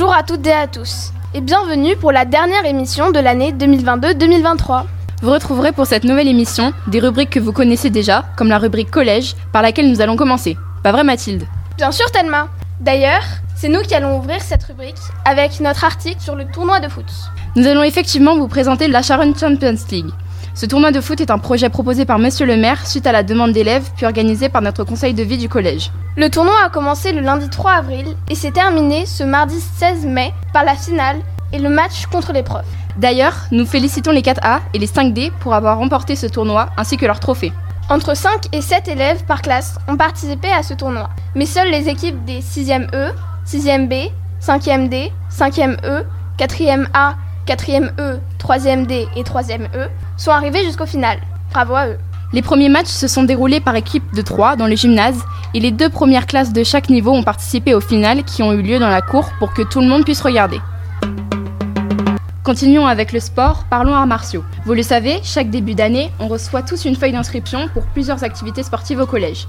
Bonjour à toutes et à tous, et bienvenue pour la dernière émission de l'année 2022-2023. Vous retrouverez pour cette nouvelle émission des rubriques que vous connaissez déjà, comme la rubrique collège, par laquelle nous allons commencer. Pas vrai Mathilde? Bien sûr Thelma D'ailleurs, c'est nous qui allons ouvrir cette rubrique avec notre article sur le tournoi de foot. Nous allons effectivement vous présenter la Sharon Champions League. Ce tournoi de foot est un projet proposé par Monsieur le maire suite à la demande d'élèves puis organisé par notre conseil de vie du collège. Le tournoi a commencé le lundi 3 avril et s'est terminé ce mardi 16 mai par la finale et le match contre les profs. D'ailleurs, nous félicitons les 4A et les 5D pour avoir remporté ce tournoi ainsi que leur trophée. Entre 5 et 7 élèves par classe ont participé à ce tournoi, mais seules les équipes des 6e E, 6e B, 5e D, 5e E, 4e A, 4e E, 3e D et 3e E sont arrivées jusqu'au final. Bravo à eux. Les premiers matchs se sont déroulés par équipe de 3 dans le gymnase et les deux premières classes de chaque niveau ont participé aux finales qui ont eu lieu dans la cour pour que tout le monde puisse regarder. Continuons avec le sport, parlons arts martiaux. Vous le savez, chaque début d'année, on reçoit tous une feuille d'inscription pour plusieurs activités sportives au collège.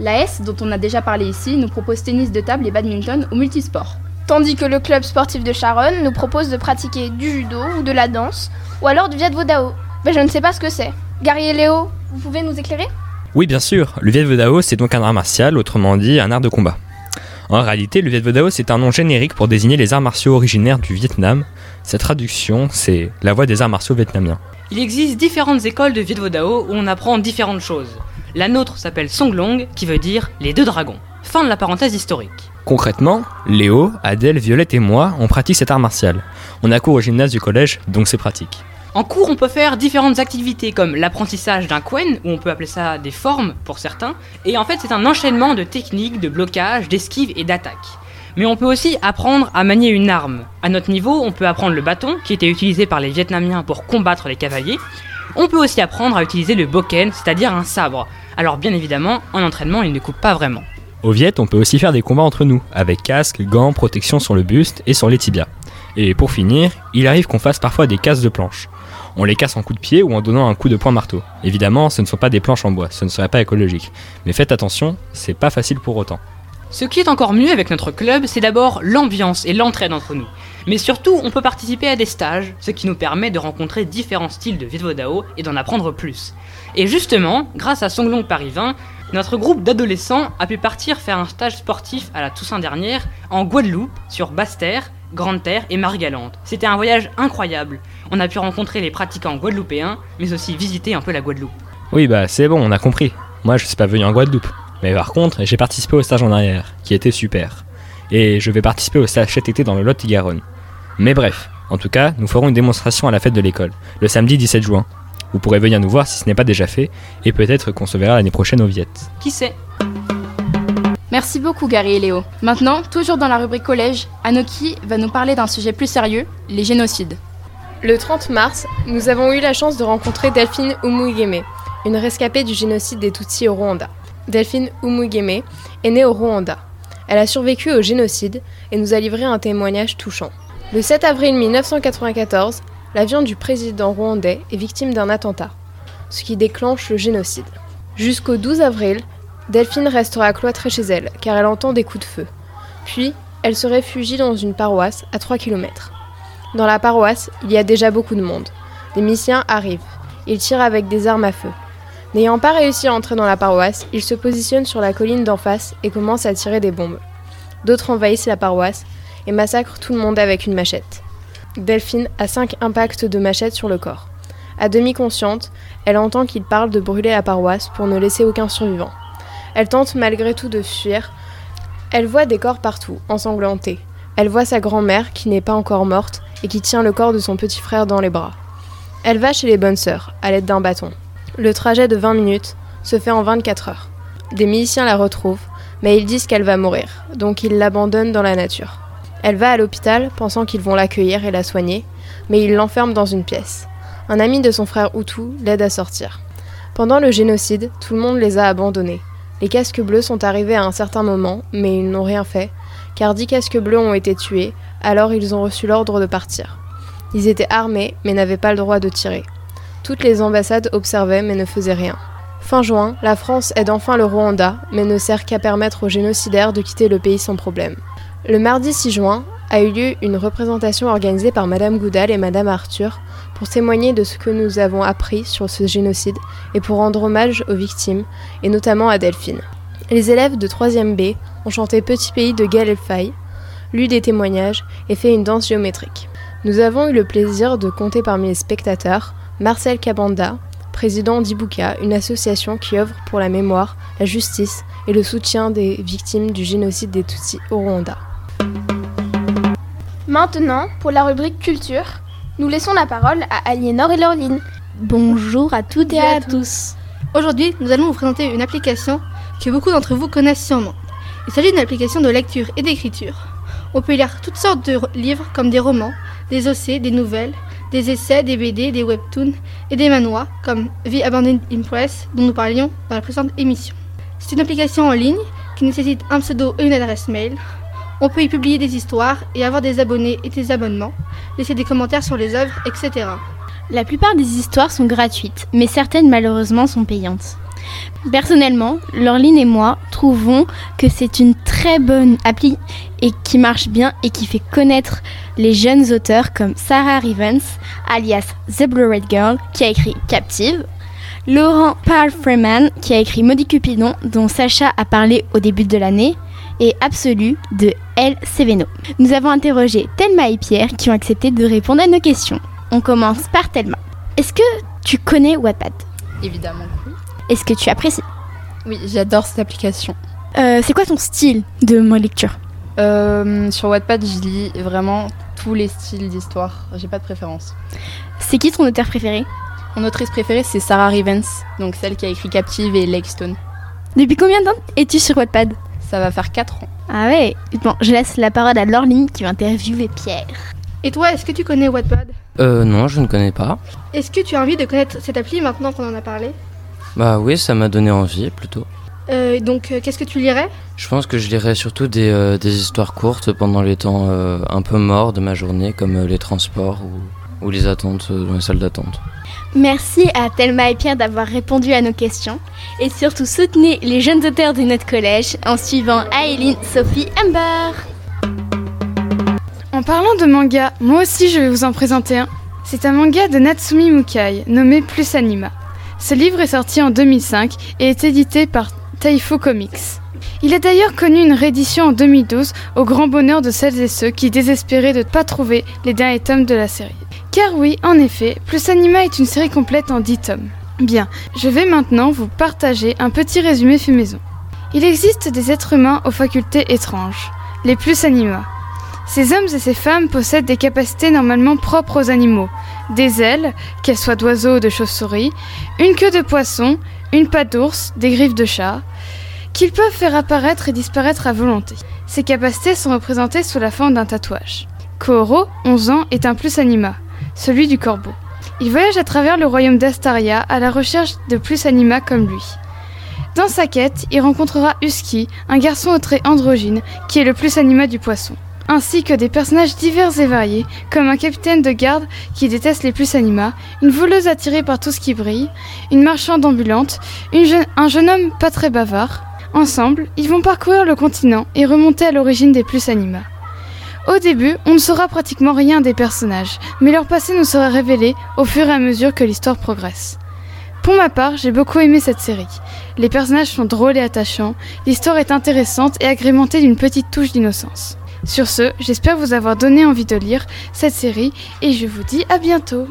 La S, dont on a déjà parlé ici, nous propose tennis de table et badminton ou multisport. Tandis que le club sportif de Charonne nous propose de pratiquer du judo ou de la danse, ou alors du Viet Vodao. Mais je ne sais pas ce que c'est. Gary et Léo, vous pouvez nous éclairer? Oui, bien sûr. Le Viet Vodao, c'est donc un art martial, autrement dit un art de combat. En réalité, le Viet Vodao, c'est un nom générique pour désigner les arts martiaux originaires du Vietnam. Cette traduction, c'est la voie des arts martiaux vietnamiens. Il existe différentes écoles de Viet Vodao où on apprend différentes choses. La nôtre s'appelle Song Long, qui veut dire les deux dragons. Fin de la parenthèse historique. Concrètement, Léo, Adèle, Violette et moi, on pratique cet art martial. On a cours au gymnase du collège, donc c'est pratique. En cours, on peut faire différentes activités comme l'apprentissage d'un quen, ou on peut appeler ça des formes pour certains, et en fait c'est un enchaînement de techniques, de blocage, d'esquive et d'attaque. Mais on peut aussi apprendre à manier une arme. À notre niveau, on peut apprendre le bâton, qui était utilisé par les Vietnamiens pour combattre les cavaliers. On peut aussi apprendre à utiliser le boken, c'est-à-dire un sabre. Alors bien évidemment, en entraînement, il ne coupe pas vraiment. Au Viet, on peut aussi faire des combats entre nous, avec casque, gants, protection sur le buste et sur les tibias. Et pour finir, il arrive qu'on fasse parfois des casses de planches. On les casse en coup de pied ou en donnant un coup de poing marteau. Évidemment, ce ne sont pas des planches en bois, ce ne serait pas écologique. Mais faites attention, c'est pas facile pour autant. Ce qui est encore mieux avec notre club, c'est d'abord l'ambiance et l'entraide entre nous. Mais surtout, on peut participer à des stages, ce qui nous permet de rencontrer différents styles de Viet Vo Dao et d'en apprendre plus. Et justement, grâce à Songlong Paris 20, notre groupe d'adolescents a pu partir faire un stage sportif à la Toussaint dernière en Guadeloupe, sur Basse-Terre, Grande-Terre et Marie-Galante. C'était un voyage incroyable. On a pu rencontrer les pratiquants guadeloupéens, mais aussi visiter un peu la Guadeloupe. Oui, bah c'est bon, on a compris. Moi, je suis pas venu en Guadeloupe. Mais par contre, j'ai participé au stage en arrière, qui était super. Et je vais participer au stage cet été dans le Lot-et-Garonne. Mais bref, en tout cas, nous ferons une démonstration à la fête de l'école, le samedi 17 juin. Vous pourrez venir nous voir si ce n'est pas déjà fait, et peut-être qu'on se verra l'année prochaine au Viette. Qui sait? Merci beaucoup Gary et Léo. Maintenant, toujours dans la rubrique collège, Anoki va nous parler d'un sujet plus sérieux, les génocides. Le 30 mars, nous avons eu la chance de rencontrer Delphine Umugeme, une rescapée du génocide des Tutsis au Rwanda. Delphine Umugeme est née au Rwanda. Elle a survécu au génocide et nous a livré un témoignage touchant. Le 7 avril 1994, l'avion du président rwandais est victime d'un attentat, ce qui déclenche le génocide. Jusqu'au 12 avril, Delphine restera cloîtrée chez elle car elle entend des coups de feu. Puis, elle se réfugie dans une paroisse à 3 km. Dans la paroisse, il y a déjà beaucoup de monde. Des missiens arrivent. Ils tirent avec des armes à feu. N'ayant pas réussi à entrer dans la paroisse, ils se positionnent sur la colline d'en face et commencent à tirer des bombes. D'autres envahissent la paroisse et massacrent tout le monde avec une machette. Delphine a cinq impacts de machette sur le corps. À demi consciente, elle entend qu'ils parlent de brûler la paroisse pour ne laisser aucun survivant. Elle tente malgré tout de fuir. Elle voit des corps partout, ensanglantés. Elle voit sa grand-mère, qui n'est pas encore morte, et qui tient le corps de son petit frère dans les bras. Elle va chez les bonnes sœurs, à l'aide d'un bâton. Le trajet de 20 minutes se fait en 24 heures. Des miliciens la retrouvent, mais ils disent qu'elle va mourir, donc ils l'abandonnent dans la nature. Elle va à l'hôpital, pensant qu'ils vont l'accueillir et la soigner, mais ils l'enferment dans une pièce. Un ami de son frère Hutu l'aide à sortir. Pendant le génocide, tout le monde les a abandonnés. Les casques bleus sont arrivés à un certain moment, mais ils n'ont rien fait, car dix casques bleus ont été tués, alors ils ont reçu l'ordre de partir. Ils étaient armés, mais n'avaient pas le droit de tirer. Toutes les ambassades observaient, mais ne faisaient rien. Fin juin, la France aide enfin le Rwanda, mais ne sert qu'à permettre aux génocidaires de quitter le pays sans problème. Le mardi 6 juin, a eu lieu une représentation organisée par Madame Goudal et Madame Arthur pour témoigner de ce que nous avons appris sur ce génocide et pour rendre hommage aux victimes, et notamment à Delphine. Les élèves de 3e B ont chanté Petit pays de Gaël lu des témoignages et fait une danse géométrique. Nous avons eu le plaisir de compter parmi les spectateurs Marcel Cabanda, président d'Ibuka, une association qui œuvre pour la mémoire, la justice et le soutien des victimes du génocide des Tutsis au Rwanda. Maintenant, pour la rubrique culture, nous laissons la parole à Aliénor et Laureline. Bonjour à toutes et à tous. Aujourd'hui, nous allons vous présenter une application que beaucoup d'entre vous connaissent sûrement. Il s'agit d'une application de lecture et d'écriture. On peut y lire toutes sortes de livres comme des romans, des OC, des nouvelles, des essais, des BD, des webtoons et des manois comme The Abandoned Impress dont nous parlions dans la précédente émission. C'est une application en ligne qui nécessite un pseudo et une adresse mail. On peut y publier des histoires et avoir des abonnés et des abonnements, laisser des commentaires sur les œuvres, etc. La plupart des histoires sont gratuites, mais certaines malheureusement sont payantes. Personnellement, Laureline et moi trouvons que c'est une très bonne appli et qui marche bien et qui fait connaître les jeunes auteurs comme Sarah Rivens, alias The Blue Red Girl, qui a écrit Captive, Laurent Paul Freeman, qui a écrit Maudit Cupidon, dont Sacha a parlé au début de l'année, et Absolu de El Seveno. Nous avons interrogé Thelma et Pierre qui ont accepté de répondre à nos questions. On commence par Thelma. Est-ce que tu connais Wattpad? Évidemment. oui. Est-ce que tu apprécies? Oui, j'adore cette application. Euh, C'est quoi ton style de mon lecture? Euh, sur Wattpad, je lis vraiment tous les styles d'histoire. J'ai pas de préférence. C'est qui ton auteur préféré? Mon autrice préférée, c'est Sarah Rivens, donc celle qui a écrit Captive et Lake Stone. Depuis combien de temps es-tu sur Wattpad? Ça va faire 4 ans. Ah ouais Bon, je laisse la parole à Laureline qui va interviewer Pierre. Et toi, est-ce que tu connais Wattpad? Euh, non, je ne connais pas. Est-ce que tu as envie de connaître cette appli maintenant qu'on en a parlé? Bah oui, ça m'a donné envie plutôt. Euh, Donc, euh, qu'est-ce que tu lirais? Je pense que je lirai surtout des, euh, des histoires courtes pendant les temps euh, un peu morts de ma journée, comme euh, les transports ou, ou les attentes euh, dans les salles d'attente. Merci à Thelma et Pierre d'avoir répondu à nos questions. Et surtout, soutenez les jeunes auteurs de notre collège en suivant Aileen, Sophie, Amber. En parlant de manga, moi aussi je vais vous en présenter un. C'est un manga de Natsumi Mukai, nommé Plus Anima. Ce livre est sorti en 2005 et est édité par Taifo Comics. Il a d'ailleurs connu une réédition en 2012 au grand bonheur de celles et ceux qui désespéraient de ne pas trouver les derniers tomes de la série. Car oui, en effet, Plus Anima est une série complète en 10 tomes. Bien, je vais maintenant vous partager un petit résumé fait maison. Il existe des êtres humains aux facultés étranges, les Plus Anima. Ces hommes et ces femmes possèdent des capacités normalement propres aux animaux. Des ailes, qu'elles soient d'oiseaux ou de chauves-souris, une queue de poisson, une patte d'ours, des griffes de chat, qu'ils peuvent faire apparaître et disparaître à volonté. Ces capacités sont représentées sous la forme d'un tatouage. Koro, 11 ans, est un plus anima, celui du corbeau. Il voyage à travers le royaume d'Astaria à la recherche de plus anima comme lui. Dans sa quête, il rencontrera Husky, un garçon au trait androgyne, qui est le plus anima du poisson ainsi que des personnages divers et variés, comme un capitaine de garde qui déteste les plus anima, une voleuse attirée par tout ce qui brille, une marchande ambulante, un jeune homme pas très bavard. Ensemble, ils vont parcourir le continent et remonter à l'origine des plus anima. Au début, on ne saura pratiquement rien des personnages, mais leur passé nous sera révélé au fur et à mesure que l'histoire progresse. Pour ma part, j'ai beaucoup aimé cette série. Les personnages sont drôles et attachants, l'histoire est intéressante et agrémentée d'une petite touche d'innocence. Sur ce, j'espère vous avoir donné envie de lire cette série et je vous dis à bientôt.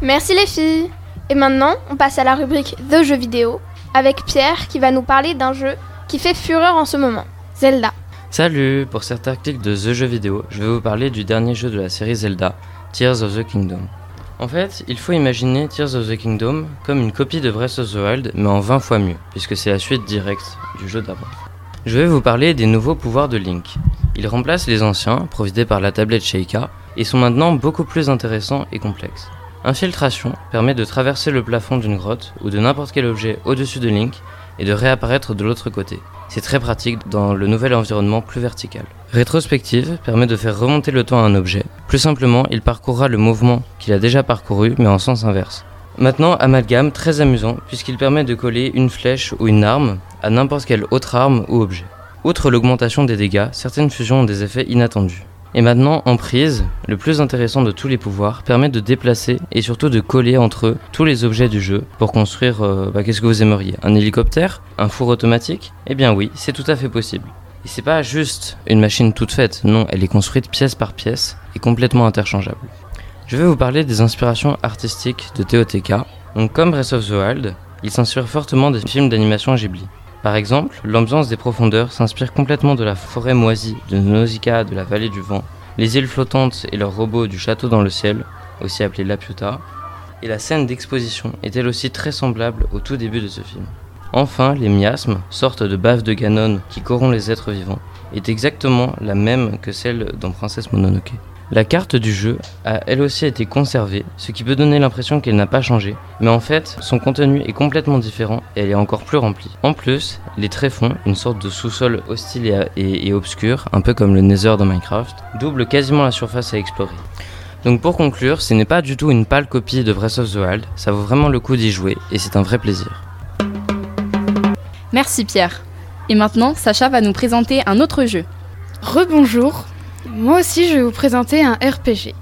Merci les filles Et maintenant, on passe à la rubrique The jeux vidéo avec Pierre qui va nous parler d'un jeu qui fait fureur en ce moment, Zelda. Salut Pour cet article de The Jeux Vidéo, je vais vous parler du dernier jeu de la série Zelda, Tears of the Kingdom. En fait, il faut imaginer Tears of the Kingdom comme une copie de Breath of the Wild, mais en 20 fois mieux, puisque c'est la suite directe du jeu d'avant. Je vais vous parler des nouveaux pouvoirs de Link. Ils remplacent les anciens, providés par la tablette Sheikah, et sont maintenant beaucoup plus intéressants et complexes. Infiltration permet de traverser le plafond d'une grotte ou de n'importe quel objet au-dessus de Link et de réapparaître de l'autre côté. C'est très pratique dans le nouvel environnement plus vertical. Rétrospective permet de faire remonter le temps à un objet. Plus simplement, il parcourra le mouvement qu'il a déjà parcouru mais en sens inverse. Maintenant, amalgame, très amusant puisqu'il permet de coller une flèche ou une arme à n'importe quelle autre arme ou objet. Outre l'augmentation des dégâts, certaines fusions ont des effets inattendus. Et maintenant, Emprise, le plus intéressant de tous les pouvoirs, permet de déplacer et surtout de coller entre eux tous les objets du jeu pour construire, euh, bah, qu'est-ce que vous aimeriez? Un hélicoptère? Un four automatique? Eh bien oui, c'est tout à fait possible. Et c'est pas juste une machine toute faite, non, elle est construite pièce par pièce et complètement interchangeable. Je vais vous parler des inspirations artistiques de TOTK. Donc comme Breath of the Wild, il s'inspire fortement des films d'animation Ghibli. Par exemple, l'ambiance des profondeurs s'inspire complètement de la forêt moisie de Nausicaa de la vallée du vent, les îles flottantes et leurs robots du château dans le ciel, aussi appelé Laputa, et la scène d'exposition est elle aussi très semblable au tout début de ce film. Enfin, les miasmes, sorte de baves de Ganon qui corrompent les êtres vivants, est exactement la même que celle dans Princesse Mononoke. La carte du jeu a elle aussi été conservée, ce qui peut donner l'impression qu'elle n'a pas changé, mais en fait, son contenu est complètement différent et elle est encore plus remplie. En plus, les tréfonds, une sorte de sous-sol hostile et, et obscur, un peu comme le Nether dans Minecraft, doublent quasiment la surface à explorer. Donc pour conclure, ce n'est pas du tout une pâle copie de Breath of the Wild, ça vaut vraiment le coup d'y jouer et c'est un vrai plaisir. Merci Pierre. Et maintenant, Sacha va nous présenter un autre jeu. Rebonjour, moi aussi, je vais vous présenter un RPG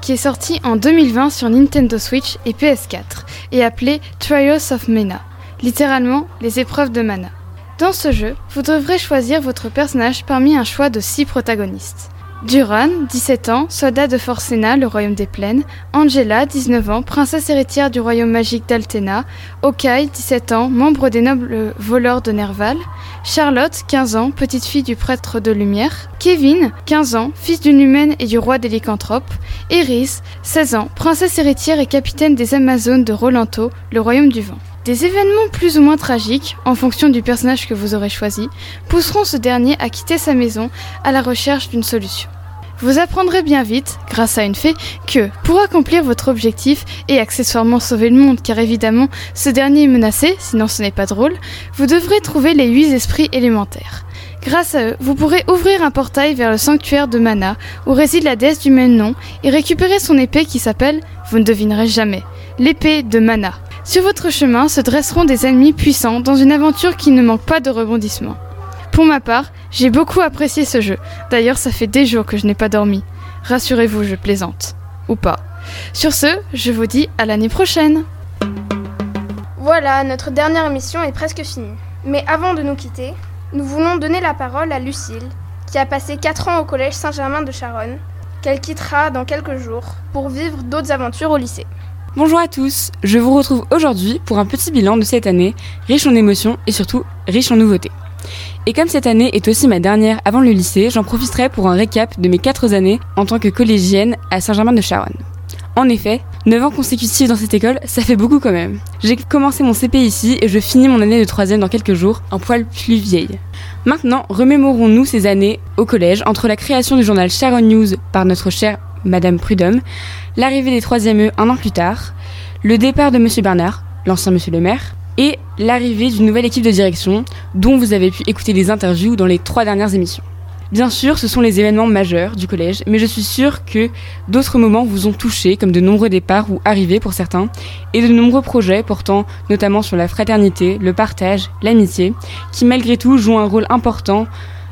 qui est sorti en 2020 sur Nintendo Switch et PS4 et appelé Trials of Mana, littéralement les épreuves de mana. Dans ce jeu, vous devrez choisir votre personnage parmi un choix de 6 protagonistes. Duran, 17 ans, soldat de Forcena, le royaume des plaines. Angela, 19 ans, princesse héritière du royaume magique d'Altena. Okai, 17 ans, membre des nobles voleurs de Nerval. Charlotte, 15 ans, petite fille du prêtre de lumière. Kevin, 15 ans, fils d'une humaine et du roi des lycanthropes. Eris, 16 ans, princesse héritière et capitaine des Amazones de Rolanto, le royaume du vent. Des événements plus ou moins tragiques, en fonction du personnage que vous aurez choisi, pousseront ce dernier à quitter sa maison à la recherche d'une solution. Vous apprendrez bien vite, grâce à une fée, que, pour accomplir votre objectif et accessoirement sauver le monde, car évidemment ce dernier est menacé, sinon ce n'est pas drôle, vous devrez trouver les huit esprits élémentaires. Grâce à eux, vous pourrez ouvrir un portail vers le sanctuaire de Mana, où réside la déesse du même nom, et récupérer son épée qui s'appelle, vous ne devinerez jamais, l'épée de Mana. Sur votre chemin se dresseront des ennemis puissants dans une aventure qui ne manque pas de rebondissements. Pour ma part, j'ai beaucoup apprécié ce jeu. D'ailleurs, ça fait des jours que je n'ai pas dormi. Rassurez-vous, je plaisante. Ou pas. Sur ce, je vous dis à l'année prochaine. Voilà, notre dernière émission est presque finie. Mais avant de nous quitter, nous voulons donner la parole à Lucille, qui a passé 4 ans au collège Saint-Germain de Charonne, qu'elle quittera dans quelques jours pour vivre d'autres aventures au lycée. Bonjour à tous, je vous retrouve aujourd'hui pour un petit bilan de cette année, riche en émotions et surtout riche en nouveautés. Et comme cette année est aussi ma dernière avant le lycée, j'en profiterai pour un récap de mes 4 années en tant que collégienne à Saint-Germain-de-Charonne. En effet, 9 ans consécutifs dans cette école, ça fait beaucoup quand même. J'ai commencé mon CP ici et je finis mon année de 3 dans quelques jours, un poil plus vieille. Maintenant, remémorons-nous ces années au collège entre la création du journal Charonne News par notre chère Madame Prudhomme, l'arrivée des 3e E un an plus tard, le départ de Monsieur Bernard, l'ancien Monsieur le maire, et l'arrivée d'une nouvelle équipe de direction dont vous avez pu écouter les interviews dans les trois dernières émissions. Bien sûr, ce sont les événements majeurs du collège, mais je suis sûre que d'autres moments vous ont touché, comme de nombreux départs ou arrivées pour certains, et de nombreux projets portant notamment sur la fraternité, le partage, l'amitié, qui malgré tout jouent un rôle important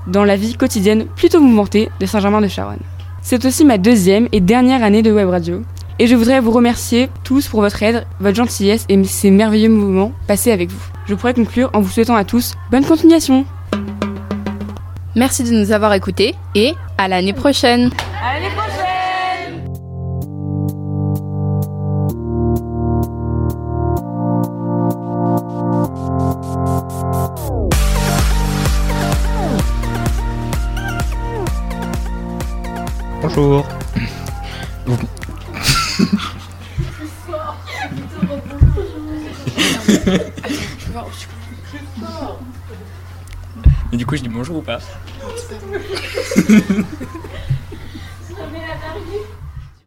dans la vie quotidienne plutôt mouvementée de Saint-Germain-de-Charonne. C'est aussi ma deuxième et dernière année de web radio, et je voudrais vous remercier tous pour votre aide, votre gentillesse et ces merveilleux moments passés avec vous. Je pourrais conclure en vous souhaitant à tous bonne continuation. Merci de nous avoir écoutés et à l'année prochaine. À l'année prochaine Bonjour. Du coup, je dis bonjour ou pas?